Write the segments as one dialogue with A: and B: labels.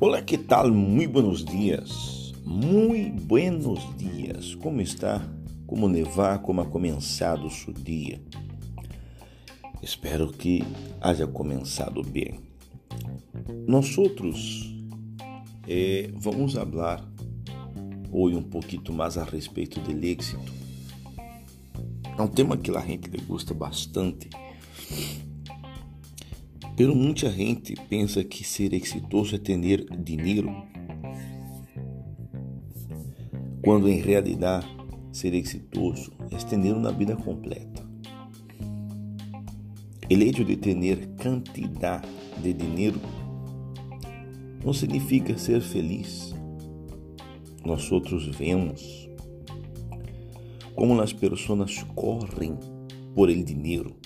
A: Olá, que tal? Muito buenos dias. Muito buenos dias. Como está? Como levar? Como ha começado o seu dia? Espero que haja começado bem. Nós outros eh, vamos falar hoje um pouquinho mais a respeito do êxito. É um tema que a gente gosta bastante pero muita gente pensa que ser exitoso é ter dinheiro, quando em realidade ser exitoso é ter uma vida completa. O hecho de ter quantidade de dinheiro não significa ser feliz. Nós outros vemos como as pessoas correm por el dinheiro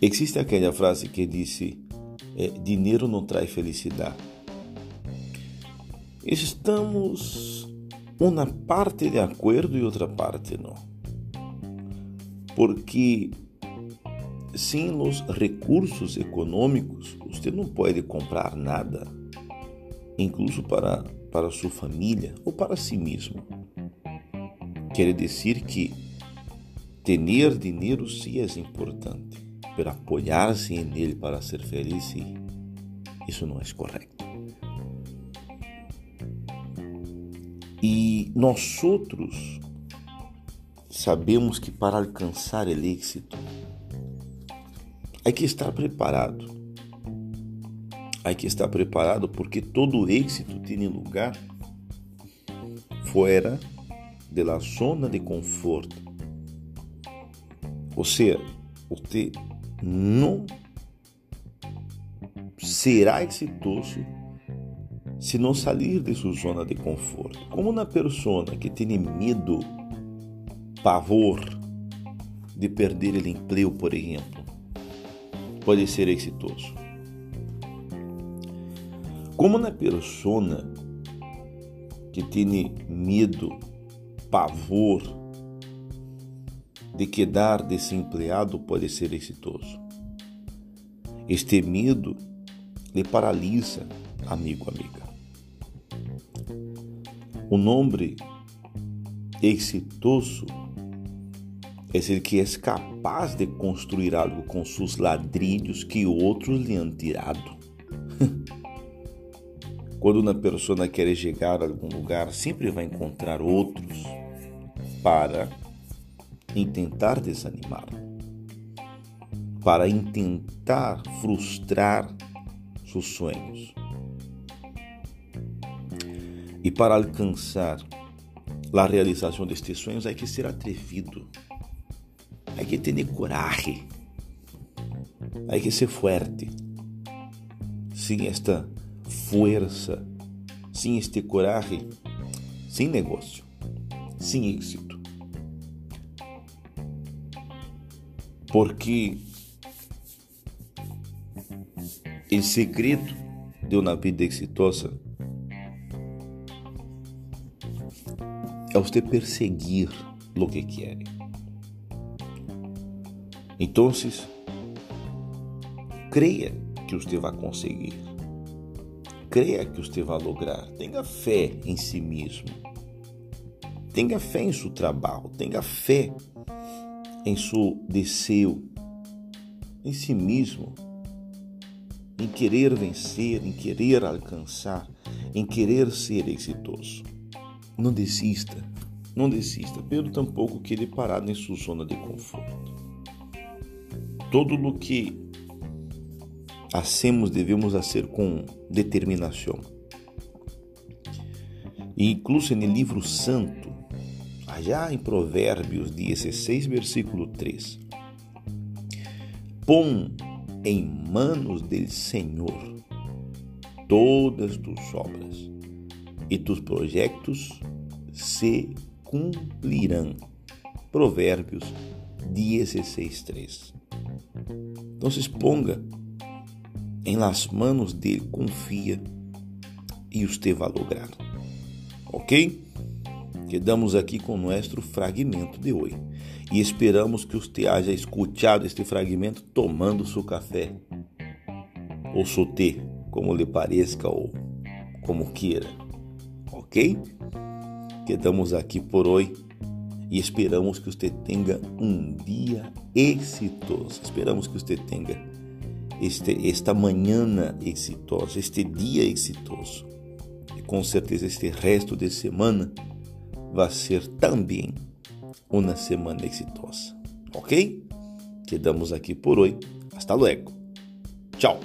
A: Existe aquela frase que disse: é, dinheiro não traz felicidade. Estamos uma parte de acordo e outra parte não. Porque sem os recursos econômicos, você não pode comprar nada, incluso para, para sua família ou para si mesmo. Quer dizer que ter dinheiro sim é importante pero apoiar-se em Ele para ser feliz, isso não é correto. E nós outros sabemos que para alcançar o êxito, há que estar preparado. Há que estar preparado porque todo êxito tem lugar fora da zona de conforto. Ou seja, você não será exitoso se não sair de sua zona de conforto. Como uma pessoa que tem medo, pavor de perder o emprego, por exemplo, pode ser exitoso. Como uma pessoa que tem medo, pavor de quedar desempregado pode ser exitoso. Este medo lhe paralisa, amigo, amiga. O nome exitoso é ser que é capaz de construir algo com seus ladrilhos que outros lhe han tirado. Quando uma pessoa quer chegar a algum lugar, sempre vai encontrar outros para em tentar desanimar, para tentar frustrar seus sonhos. E para alcançar a realização destes sonhos, há que ser atrevido, há que ter coragem, há que ser forte. Sem esta força, sem este coragem, sem negócio, sem êxito. Porque o segredo de uma vida exitosa é você perseguir o que quer. Então, creia que você vai conseguir. Creia que você vai lograr. Tenha fé em si mesmo. Tenha fé em seu trabalho. Tenha fé em seu desejo, em si mesmo, em querer vencer, em querer alcançar, em querer ser exitoso. Não desista, não desista, pelo tampouco querer parar em sua zona de conforto. Todo o que hacemos devemos fazer com determinação. E incluso no livro santo, allá em Provérbios 16, versículo 3. Põe em manos del Senhor todas tus obras e tus projetos se cumprirão. Provérbios 16, 3. Então, se ponga em las manos dele, confia e você vai lograr. Ok? Quedamos aqui com o nosso fragmento de hoje. E esperamos que você haja escutado este fragmento tomando seu café ou seu té, como lhe pareça ou como queira. Ok? Quedamos aqui por hoje e esperamos que você tenha um dia exitoso. Esperamos que você tenha este, esta manhã exitosa, este dia exitoso. E com certeza este resto de semana vai ser também uma semana exitosa. Ok? Quedamos aqui por hoje. Hasta luego. Tchau.